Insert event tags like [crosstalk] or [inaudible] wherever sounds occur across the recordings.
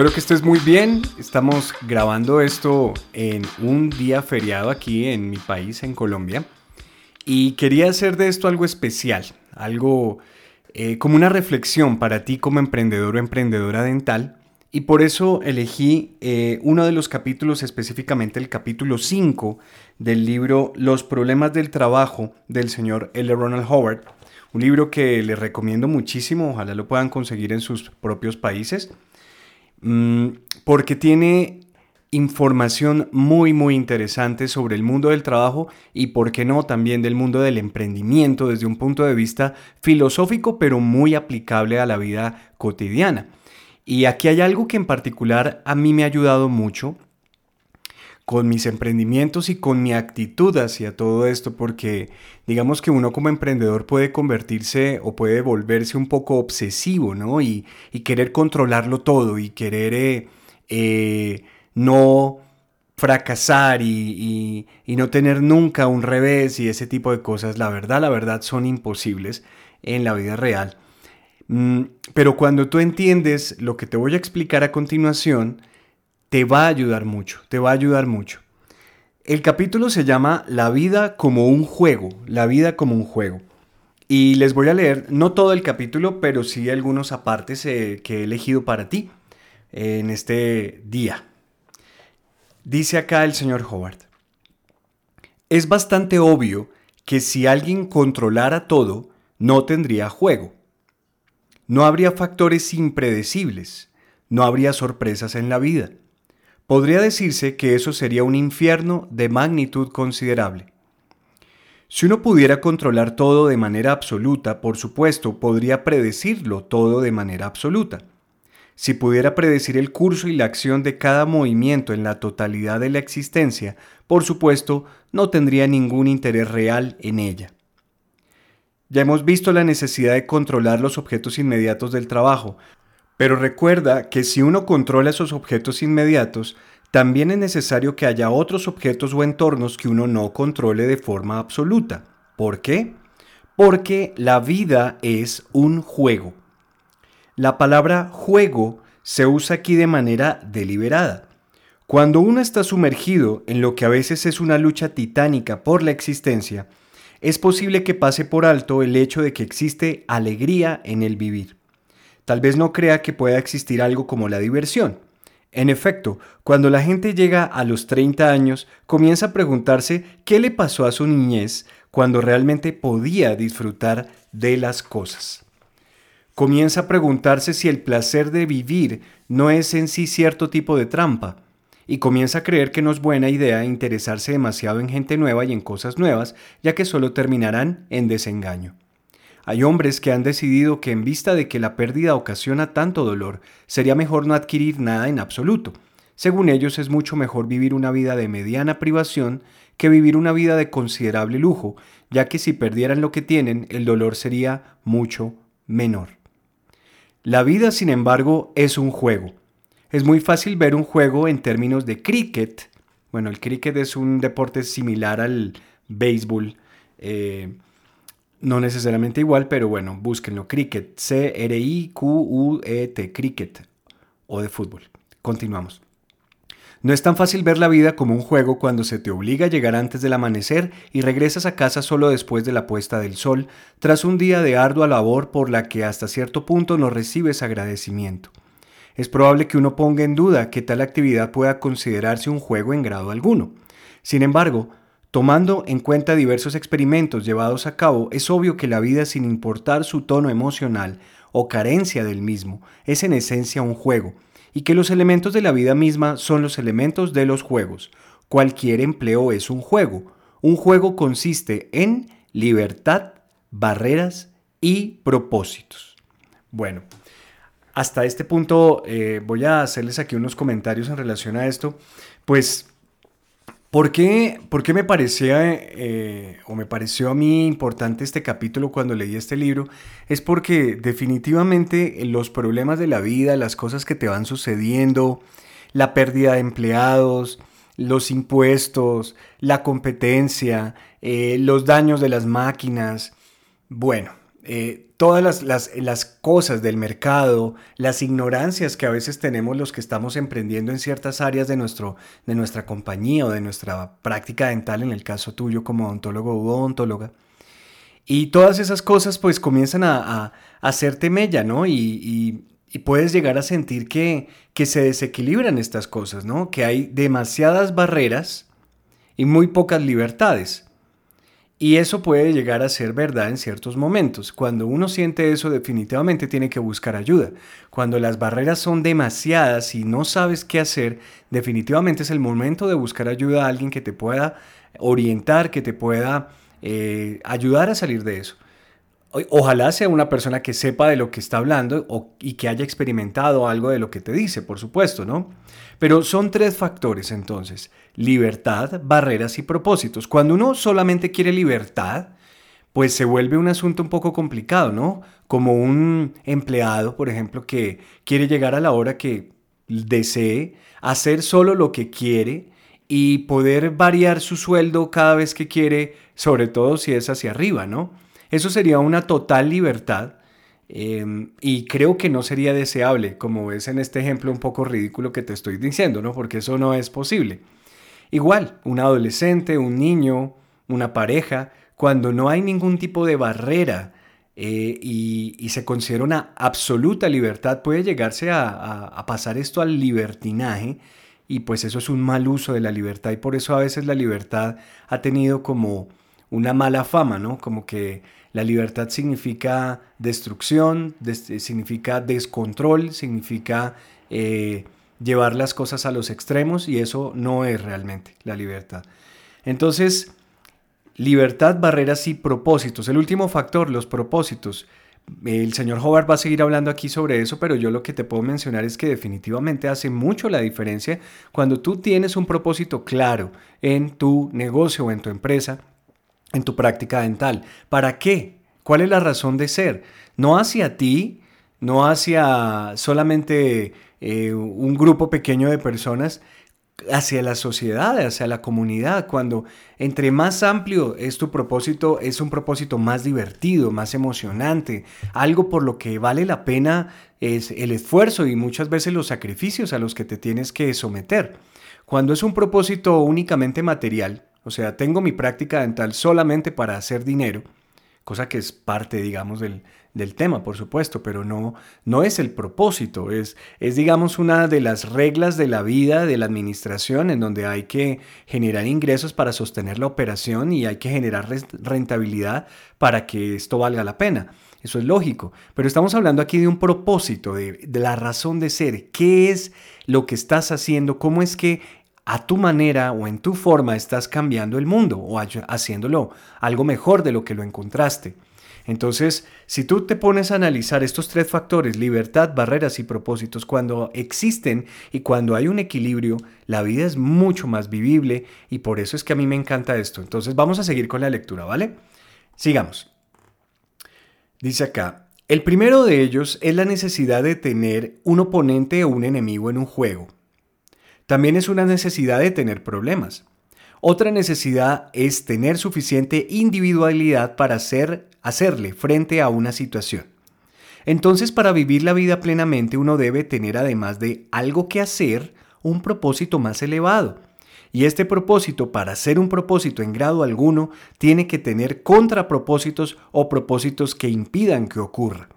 Espero que estés muy bien. Estamos grabando esto en un día feriado aquí en mi país, en Colombia. Y quería hacer de esto algo especial, algo eh, como una reflexión para ti como emprendedor o emprendedora dental. Y por eso elegí eh, uno de los capítulos, específicamente el capítulo 5 del libro Los problemas del trabajo del señor L. Ronald Howard. Un libro que les recomiendo muchísimo, ojalá lo puedan conseguir en sus propios países. Mm, porque tiene información muy muy interesante sobre el mundo del trabajo y por qué no también del mundo del emprendimiento desde un punto de vista filosófico pero muy aplicable a la vida cotidiana. Y aquí hay algo que en particular a mí me ha ayudado mucho con mis emprendimientos y con mi actitud hacia todo esto, porque digamos que uno como emprendedor puede convertirse o puede volverse un poco obsesivo, ¿no? Y, querer controlarlo todo y querer eh, eh, no fracasar y, no tener nunca un revés y ese tipo de cosas, la verdad, la verdad son imposibles en la vida real. Mm, pero cuando tú entiendes lo que te voy a explicar a continuación, te va a ayudar mucho, te va a ayudar mucho. El capítulo se llama La vida como un juego, la vida como un juego. Y les voy a leer, no todo el capítulo, pero sí algunos apartes eh, que he elegido para ti en este día. Dice acá el señor Howard, es bastante obvio que si alguien controlara todo, no tendría juego. No habría factores impredecibles, no habría sorpresas en la vida. Podría decirse que eso sería un infierno de magnitud considerable. Si uno pudiera controlar todo de manera absoluta, por supuesto, podría predecirlo todo de manera absoluta. Si pudiera predecir el curso y la acción de cada movimiento en la totalidad de la existencia, por supuesto, no tendría ningún interés real en ella. Ya hemos visto la necesidad de controlar los objetos inmediatos del trabajo, pero recuerda que si uno controla esos objetos inmediatos, también es necesario que haya otros objetos o entornos que uno no controle de forma absoluta. ¿Por qué? Porque la vida es un juego. La palabra juego se usa aquí de manera deliberada. Cuando uno está sumergido en lo que a veces es una lucha titánica por la existencia, es posible que pase por alto el hecho de que existe alegría en el vivir. Tal vez no crea que pueda existir algo como la diversión. En efecto, cuando la gente llega a los 30 años, comienza a preguntarse qué le pasó a su niñez cuando realmente podía disfrutar de las cosas. Comienza a preguntarse si el placer de vivir no es en sí cierto tipo de trampa, y comienza a creer que no es buena idea interesarse demasiado en gente nueva y en cosas nuevas, ya que solo terminarán en desengaño. Hay hombres que han decidido que en vista de que la pérdida ocasiona tanto dolor, sería mejor no adquirir nada en absoluto. Según ellos es mucho mejor vivir una vida de mediana privación que vivir una vida de considerable lujo, ya que si perdieran lo que tienen, el dolor sería mucho menor. La vida, sin embargo, es un juego. Es muy fácil ver un juego en términos de cricket. Bueno, el cricket es un deporte similar al béisbol. Eh, no necesariamente igual, pero bueno, búsquenlo. Cricket, C-R-I-Q-U-E-T, cricket o de fútbol. Continuamos. No es tan fácil ver la vida como un juego cuando se te obliga a llegar antes del amanecer y regresas a casa solo después de la puesta del sol, tras un día de ardua labor por la que hasta cierto punto no recibes agradecimiento. Es probable que uno ponga en duda que tal actividad pueda considerarse un juego en grado alguno. Sin embargo, Tomando en cuenta diversos experimentos llevados a cabo, es obvio que la vida sin importar su tono emocional o carencia del mismo es en esencia un juego, y que los elementos de la vida misma son los elementos de los juegos. Cualquier empleo es un juego. Un juego consiste en libertad, barreras y propósitos. Bueno, hasta este punto eh, voy a hacerles aquí unos comentarios en relación a esto. Pues, ¿por qué, me parecía eh, o me pareció a mí importante este capítulo cuando leí este libro? Es porque definitivamente los problemas de la vida, las cosas que te van sucediendo, la pérdida de empleados, los impuestos, la competencia, eh, los daños de las máquinas, bueno, eh, todas las, cosas del mercado, las ignorancias que a veces tenemos los que estamos emprendiendo en ciertas áreas de, nuestro, de nuestra compañía o de nuestra práctica dental, en el caso tuyo como odontólogo u odontóloga. Y todas esas cosas pues comienzan a, a, hacerte mella, ¿no? Y, puedes llegar a sentir que, que se desequilibran estas cosas, ¿no? Que hay demasiadas barreras y muy pocas libertades. Y eso puede llegar a ser verdad en ciertos momentos. Cuando uno siente eso, definitivamente tiene que buscar ayuda. Cuando las barreras son demasiadas y no sabes qué hacer, definitivamente es el momento de buscar ayuda a alguien que te pueda orientar, que te pueda eh, ayudar a salir de eso. Ojalá sea una persona que sepa de lo que está hablando y que haya experimentado algo de lo que te dice, por supuesto, ¿no? Pero son tres factores entonces, libertad, barreras y propósitos. Cuando uno solamente quiere libertad, pues se vuelve un asunto un poco complicado, ¿no? Como un empleado, por ejemplo, que quiere llegar a la hora que desee, hacer solo lo que quiere y poder variar su sueldo cada vez que quiere, sobre todo si es hacia arriba, ¿no? Eso sería una total libertad em, y creo que no sería deseable, como ves en este ejemplo un poco ridículo que te estoy diciendo, ¿no? Porque eso no es posible. Igual, un adolescente, un niño, una pareja, cuando no hay ningún tipo de barrera eh, y, se considera una absoluta libertad, puede llegarse a pasar esto al libertinaje y pues eso es un mal uso de la libertad y por eso a veces la libertad ha tenido como una mala fama, ¿no? Como que la libertad significa destrucción, significa descontrol, significa eh, llevar las cosas a los extremos y eso no es realmente la libertad. Entonces, libertad, barreras y propósitos. El último factor, los propósitos. El señor Howard va a seguir hablando aquí sobre eso, pero yo lo que te puedo mencionar es que definitivamente hace mucho la diferencia cuando tú tienes un propósito claro en tu negocio o en tu empresa en tu práctica dental. ¿Para qué? ¿Cuál es la razón de ser? No hacia ti, no hacia solamente eh, un grupo pequeño de personas, hacia la sociedad, hacia la comunidad. Cuando entre más amplio es tu propósito, es un propósito más divertido, más emocionante, algo por lo que vale la pena es el esfuerzo y muchas veces los sacrificios a los que te tienes que someter. Cuando es un propósito únicamente material, o sea, tengo mi práctica dental solamente para hacer dinero, cosa que es parte, digamos, del, tema, por supuesto, pero no, no es el propósito, es, es, digamos, una de las reglas de la vida, de la administración, en donde hay que generar ingresos para sostener la operación y hay que generar rentabilidad para que esto valga la pena. Eso es lógico, pero estamos hablando aquí de un propósito, de, de la razón de ser, qué es lo que estás haciendo, cómo es que a tu manera o en tu forma estás cambiando el mundo o haciéndolo algo mejor de lo que lo encontraste. Entonces, si tú te pones a analizar estos tres factores, libertad, barreras y propósitos, cuando existen y cuando hay un equilibrio, la vida es mucho más vivible y por eso es que a mí me encanta esto. Entonces, vamos a seguir con la lectura, ¿vale? Sigamos. Dice acá, el primero de ellos es la necesidad de tener un oponente o un enemigo en un juego. También es una necesidad de tener problemas. Otra necesidad es tener suficiente individualidad para hacer, hacerle frente a una situación. Entonces, para vivir la vida plenamente uno debe tener, además de algo que hacer, un propósito más elevado. Y este propósito, para ser un propósito en grado alguno, tiene que tener contrapropósitos o propósitos que impidan que ocurra.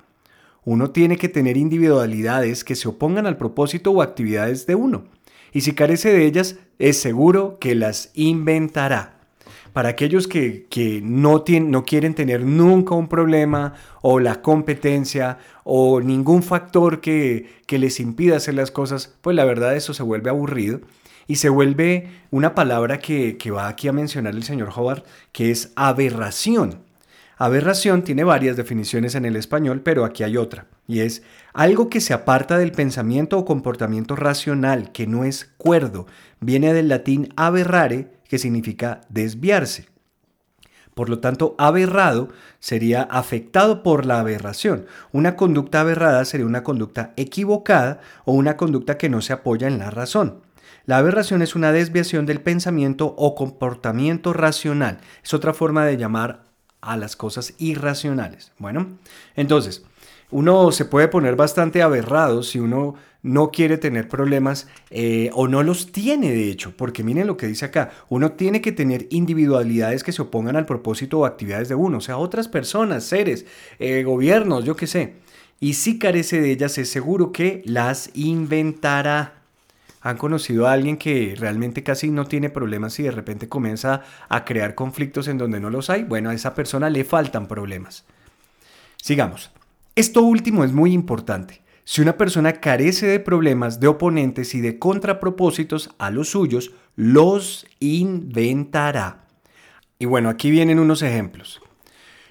Uno tiene que tener individualidades que se opongan al propósito o actividades de uno y si carece de ellas, es seguro que las inventará. Para aquellos que, no, tienen, no quieren tener nunca un problema o la competencia o ningún factor que, les impida hacer las cosas, pues la verdad eso se vuelve aburrido y se vuelve una palabra que, que va aquí a mencionar el señor Howard, que es aberración. Aberración tiene varias definiciones en el español, pero aquí hay otra. Y es algo que se aparta del pensamiento o comportamiento racional, que no es cuerdo. Viene del latín aberrare, que significa desviarse. Por lo tanto, aberrado sería afectado por la aberración. Una conducta aberrada sería una conducta equivocada o una conducta que no se apoya en la razón. La aberración es una desviación del pensamiento o comportamiento racional. Es otra forma de llamar a las cosas irracionales. Bueno, entonces, uno se puede poner bastante aberrado si uno no quiere tener problemas eh, o no los tiene de hecho, porque miren lo que dice acá, uno tiene que tener individualidades que se opongan al propósito o actividades de uno, o sea, otras personas, seres, eh, gobiernos, yo qué sé. Y si carece de ellas, es seguro que las inventará. ¿Han conocido a alguien que realmente casi no tiene problemas y de repente comienza a crear conflictos en donde no los hay? Bueno, a esa persona le faltan problemas. Sigamos. Esto último es muy importante. Si una persona carece de problemas, de oponentes y de contrapropósitos a los suyos, los inventará. Y bueno, aquí vienen unos ejemplos.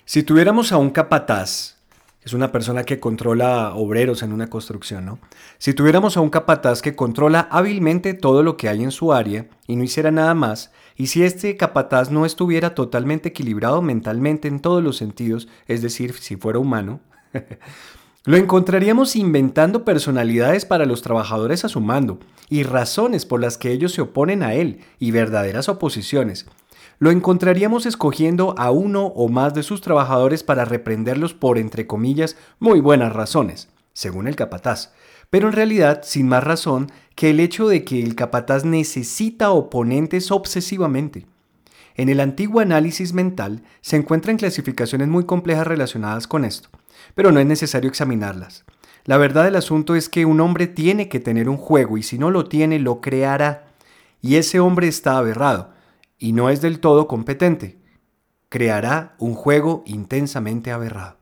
Si tuviéramos a un capataz, es una persona que controla obreros en una construcción, ¿no? Si tuviéramos a un capataz que controla hábilmente todo lo que hay en su área y no hiciera nada más, y si este capataz no estuviera totalmente equilibrado mentalmente en todos los sentidos, es decir, si fuera humano, [laughs] Lo encontraríamos inventando personalidades para los trabajadores a su mando y razones por las que ellos se oponen a él y verdaderas oposiciones. Lo encontraríamos escogiendo a uno o más de sus trabajadores para reprenderlos por, entre comillas, muy buenas razones, según el capataz, pero en realidad sin más razón que el hecho de que el capataz necesita oponentes obsesivamente. En el antiguo análisis mental se encuentran clasificaciones muy complejas relacionadas con esto pero no es necesario examinarlas. La verdad del asunto es que un hombre tiene que tener un juego y si no lo tiene, lo creará. Y ese hombre está aberrado y no es del todo competente. Creará un juego intensamente aberrado.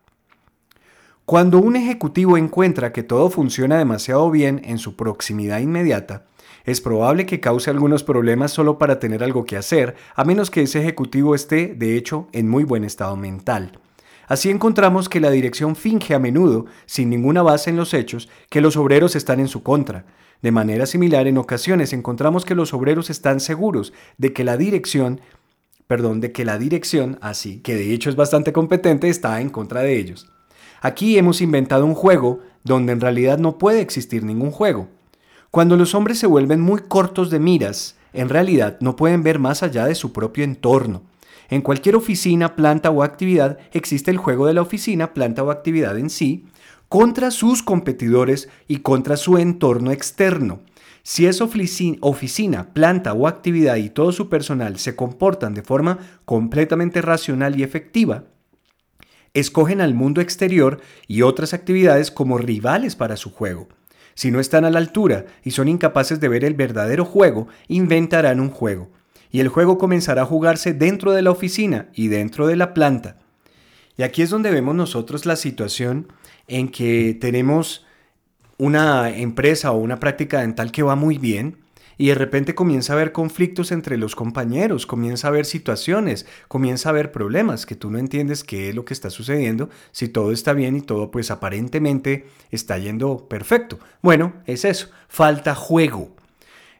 Cuando un ejecutivo encuentra que todo funciona demasiado bien en su proximidad inmediata, es probable que cause algunos problemas solo para tener algo que hacer, a menos que ese ejecutivo esté, de hecho, en muy buen estado mental. Así encontramos que la dirección finge a menudo, sin ninguna base en los hechos, que los obreros están en su contra. De manera similar, en ocasiones encontramos que los obreros están seguros de que la dirección, perdón, de que la dirección, así, que de hecho es bastante competente, está en contra de ellos. Aquí hemos inventado un juego donde en realidad no puede existir ningún juego. Cuando los hombres se vuelven muy cortos de miras, en realidad no pueden ver más allá de su propio entorno. En cualquier oficina, planta o actividad existe el juego de la oficina, planta o actividad en sí, contra sus competidores y contra su entorno externo. Si esa oficina, planta o actividad y todo su personal se comportan de forma completamente racional y efectiva, escogen al mundo exterior y otras actividades como rivales para su juego. Si no están a la altura y son incapaces de ver el verdadero juego, inventarán un juego y el juego comenzará a jugarse dentro de la oficina y dentro de la planta. Y aquí es donde vemos nosotros la situación en que tenemos una empresa o una práctica dental que va muy bien y de repente comienza a haber conflictos entre los compañeros, comienza a haber situaciones, comienza a haber problemas que tú no entiendes qué es lo que está sucediendo, si todo está bien y todo pues aparentemente está yendo perfecto. Bueno, es eso, falta juego.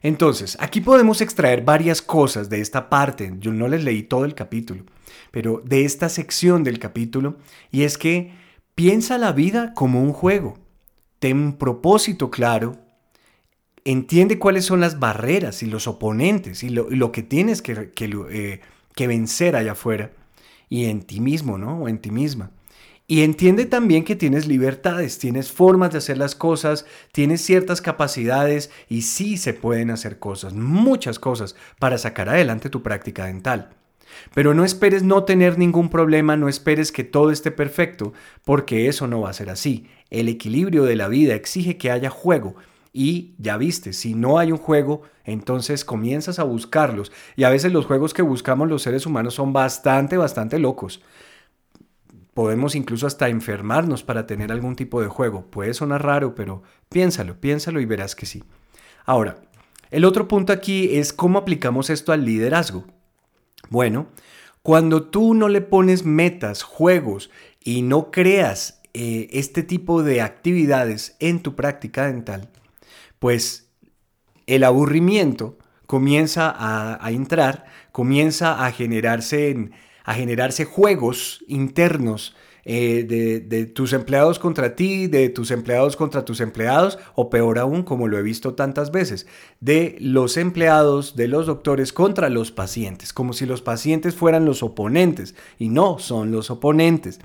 Entonces, aquí podemos extraer varias cosas de esta parte. Yo no les leí todo el capítulo, pero de esta sección del capítulo, y es que piensa la vida como un juego. Ten un propósito claro. Entiende cuáles son las barreras y los oponentes y lo, que tienes que, eh, que vencer allá afuera y en ti mismo, ¿no? O en ti misma. Y entiende también que tienes libertades, tienes formas de hacer las cosas, tienes ciertas capacidades y sí se pueden hacer cosas, muchas cosas, para sacar adelante tu práctica dental. Pero no esperes no tener ningún problema, no esperes que todo esté perfecto, porque eso no va a ser así. El equilibrio de la vida exige que haya juego. Y ya viste, si no hay un juego, entonces comienzas a buscarlos. Y a veces los juegos que buscamos los seres humanos son bastante, bastante locos. Podemos incluso hasta enfermarnos para tener algún tipo de juego. Puede sonar raro, pero piénsalo, piénsalo y verás que sí. Ahora, el otro punto aquí es cómo aplicamos esto al liderazgo. Bueno, cuando tú no le pones metas, juegos y no creas eh, este tipo de actividades en tu práctica dental, pues el aburrimiento comienza a, entrar, comienza a generarse, a generarse juegos internos eh, de, tus empleados contra ti, de tus empleados contra tus empleados, o peor aún, como lo he visto tantas veces, de los empleados, de los doctores contra los pacientes, como si los pacientes fueran los oponentes, y no son los oponentes.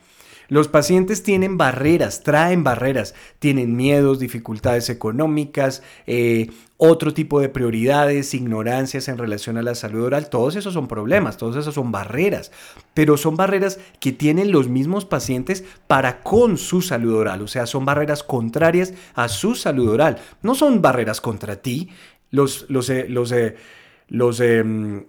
Los pacientes tienen barreras, traen barreras, tienen miedos, dificultades económicas, eh, otro tipo de prioridades, ignorancias en relación a la salud oral. Todos esos son problemas, todos esos son barreras, pero son barreras que tienen los mismos pacientes para con su salud oral, o sea, son barreras contrarias a su salud oral. No son barreras contra ti. Los, los, eh, los, eh, los em,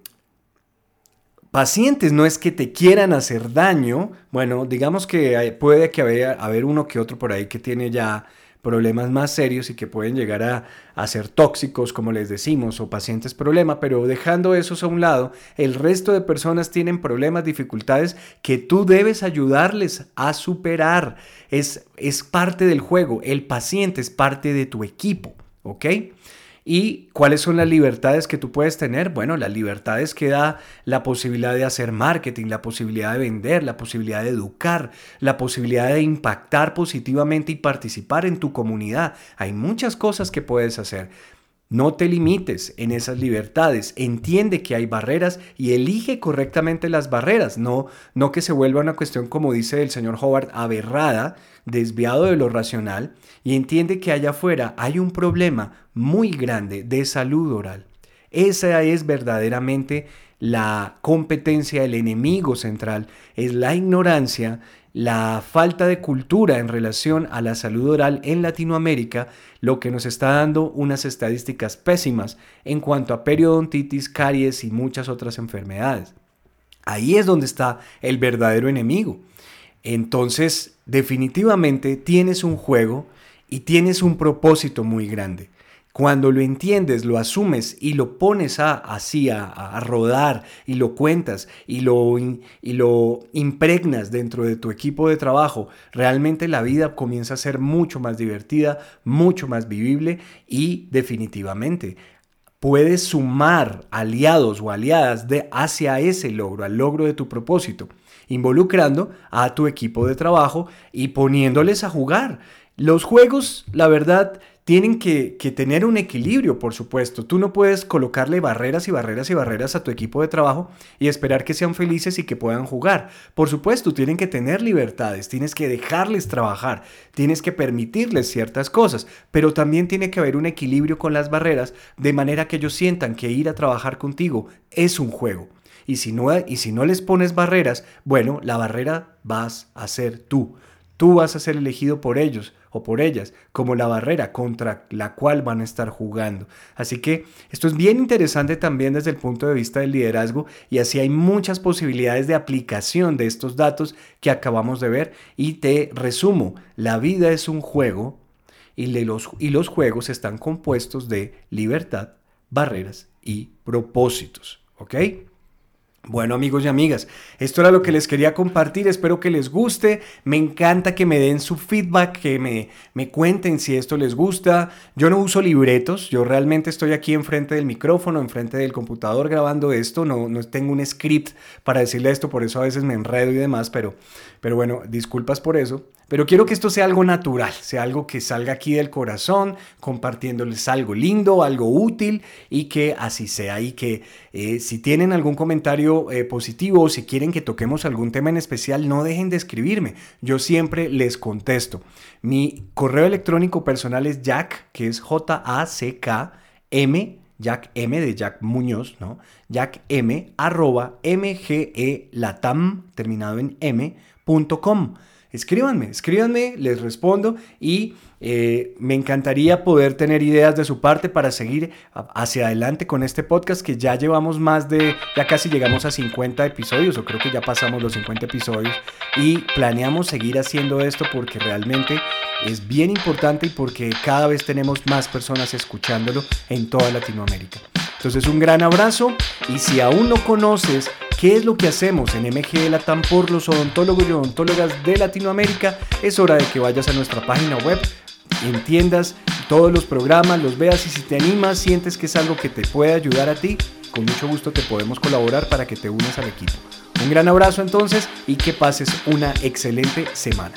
pacientes no es que te quieran hacer daño, bueno, digamos que puede que haya uno que otro por ahí que tiene ya problemas más serios y que pueden llegar a, ser tóxicos, como les decimos, o pacientes problema, pero dejando esos a un lado, el resto de personas tienen problemas, dificultades que tú debes ayudarles a superar. Es, es parte del juego, el paciente es parte de tu equipo, ¿ok? ¿Y cuáles son las libertades que tú puedes tener? Bueno, las libertades que da la posibilidad de hacer marketing, la posibilidad de vender, la posibilidad de educar, la posibilidad de impactar positivamente y participar en tu comunidad. Hay muchas cosas que puedes hacer. No te limites en esas libertades, entiende que hay barreras y elige correctamente las barreras, no, no que se vuelva una cuestión, como dice el señor Howard, aberrada, desviado de lo racional, y entiende que allá afuera hay un problema muy grande de salud oral. Esa es verdaderamente la competencia, el enemigo central, es la ignorancia, la falta de cultura en relación a la salud oral en Latinoamérica, lo que nos está dando unas estadísticas pésimas en cuanto a periodontitis, caries y muchas otras enfermedades. Ahí es donde está el verdadero enemigo. Entonces, definitivamente tienes un juego y tienes un propósito muy grande. Cuando lo entiendes, lo asumes y lo pones a, así a, rodar y lo cuentas y lo, y lo impregnas dentro de tu equipo de trabajo, realmente la vida comienza a ser mucho más divertida, mucho más vivible y definitivamente puedes sumar aliados o aliadas de, hacia ese logro, al logro de tu propósito, involucrando a tu equipo de trabajo y poniéndoles a jugar. Los juegos, la verdad, tienen que, tener un equilibrio, por supuesto. Tú no puedes colocarle barreras y barreras y barreras a tu equipo de trabajo y esperar que sean felices y que puedan jugar. Por supuesto, tienen que tener libertades, tienes que dejarles trabajar, tienes que permitirles ciertas cosas, pero también tiene que haber un equilibrio con las barreras de manera que ellos sientan que ir a trabajar contigo es un juego. Y si no, y si no les pones barreras, bueno, la barrera vas a ser tú. Tú vas a ser elegido por ellos o por ellas como la barrera contra la cual van a estar jugando. Así que esto es bien interesante también desde el punto de vista del liderazgo y así hay muchas posibilidades de aplicación de estos datos que acabamos de ver y te resumo, la vida es un juego y los, y los juegos están compuestos de libertad, barreras y propósitos. ¿Ok? Bueno amigos y amigas, esto era lo que les quería compartir, espero que les guste, me encanta que me den su feedback, que me, me cuenten si esto les gusta, yo no uso libretos, yo realmente estoy aquí enfrente del micrófono, enfrente del computador grabando esto, no, no tengo un script para decirle esto, por eso a veces me enredo y demás, pero, pero bueno, disculpas por eso. Pero quiero que esto sea algo natural, sea algo que salga aquí del corazón, compartiéndoles algo lindo, algo útil y que así sea. Y que eh, si tienen algún comentario eh, positivo o si quieren que toquemos algún tema en especial, no dejen de escribirme. Yo siempre les contesto. Mi correo electrónico personal es jack, que es J-A-C-K-M. Jack M de Jack Muñoz, ¿no? Jack M arroba mge latam terminado en m.com escríbanme, escríbanme, les respondo y eh, me encantaría poder tener ideas de su parte para seguir hacia adelante con este podcast que ya llevamos más de, ya casi llegamos a 50 episodios o creo que ya pasamos los 50 episodios y planeamos seguir haciendo esto porque realmente es bien importante y porque cada vez tenemos más personas escuchándolo en toda Latinoamérica. Entonces un gran abrazo y si aún no conoces qué es lo que hacemos en MGL Latam por los odontólogos y odontólogas de Latinoamérica, es hora de que vayas a nuestra página web, entiendas todos los programas, los veas y si te animas, sientes que es algo que te puede ayudar a ti, con mucho gusto te podemos colaborar para que te unas al equipo. Un gran abrazo entonces y que pases una excelente semana.